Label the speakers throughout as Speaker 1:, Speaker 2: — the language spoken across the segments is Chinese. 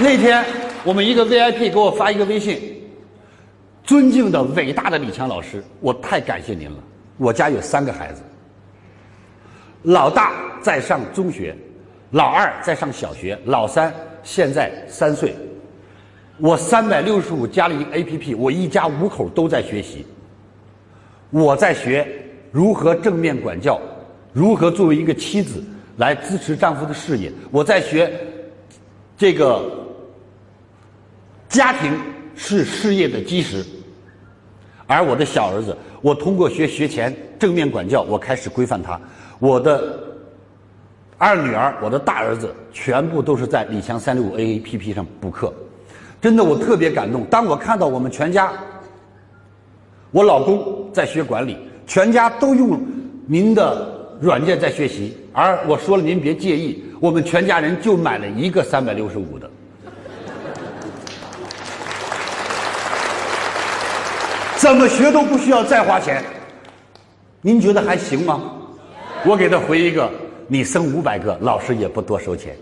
Speaker 1: 那天我们一个 VIP 给我发一个微信，尊敬的伟大的李强老师，我太感谢您了。我家有三个孩子，老大在上中学，老二在上小学，老三现在三岁。我三百六十五加了一个 APP，我一家五口都在学习。我在学如何正面管教，如何作为一个妻子来支持丈夫的事业。我在学这个家庭是事业的基石，而我的小儿子，我通过学学前正面管教，我开始规范他。我的二女儿，我的大儿子，全部都是在李强三六五 AAPP 上补课。真的，我特别感动。当我看到我们全家，我老公在学管理，全家都用您的软件在学习，而我说了您别介意，我们全家人就买了一个三百六十五的。怎么学都不需要再花钱，您觉得还行吗？我给他回一个：你生五百个，老师也不多收钱。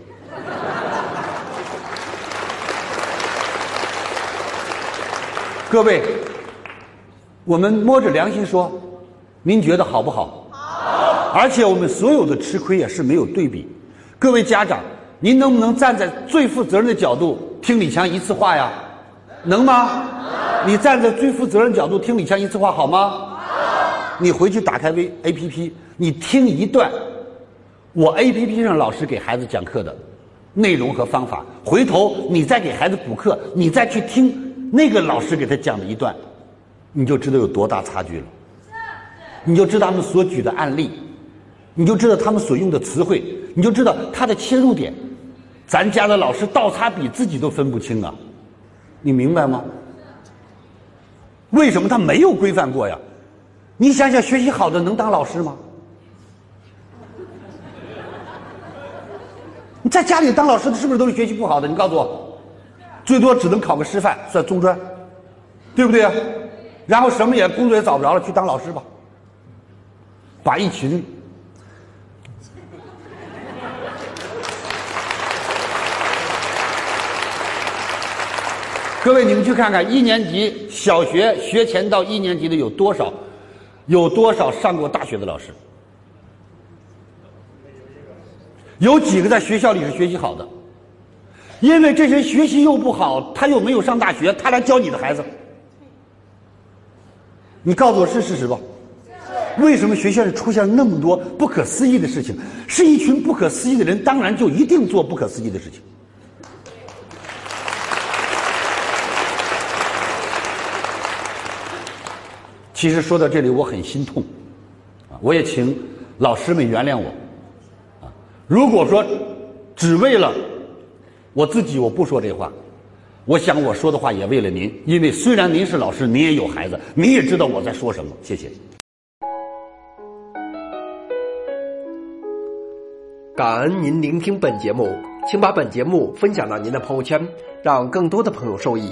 Speaker 1: 各位，我们摸着良心说，您觉得好不好？好。而且我们所有的吃亏也是没有对比。各位家长，您能不能站在最负责任的角度听李强一次话呀？能吗？你站在最负责任角度听李强一次话好吗？好。你回去打开微 A P P，你听一段我 A P P 上老师给孩子讲课的内容和方法，回头你再给孩子补课，你再去听。那个老师给他讲的一段，你就知道有多大差距了。你就知道他们所举的案例，你就知道他们所用的词汇，你就知道他的切入点。咱家的老师倒插笔自己都分不清啊，你明白吗？为什么他没有规范过呀？你想想，学习好的能当老师吗？你在家里当老师的是不是都是学习不好的？你告诉我。最多只能考个师范，算中专，对不对啊？然后什么也工作也找不着了，去当老师吧。把一群，各位你们去看看，一年级小学学前到一年级的有多少？有多少上过大学的老师？有几个在学校里是学习好的？因为这些学习又不好，他又没有上大学，他来教你的孩子，你告诉我是事实吧？为什么学校里出现了那么多不可思议的事情？是一群不可思议的人，当然就一定做不可思议的事情。其实说到这里，我很心痛，啊，我也请老师们原谅我，啊，如果说只为了。我自己我不说这话，我想我说的话也为了您，因为虽然您是老师，您也有孩子，您也知道我在说什么。谢谢。
Speaker 2: 感恩您聆听本节目，请把本节目分享到您的朋友圈，让更多的朋友受益。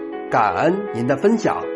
Speaker 2: 感恩您的分享。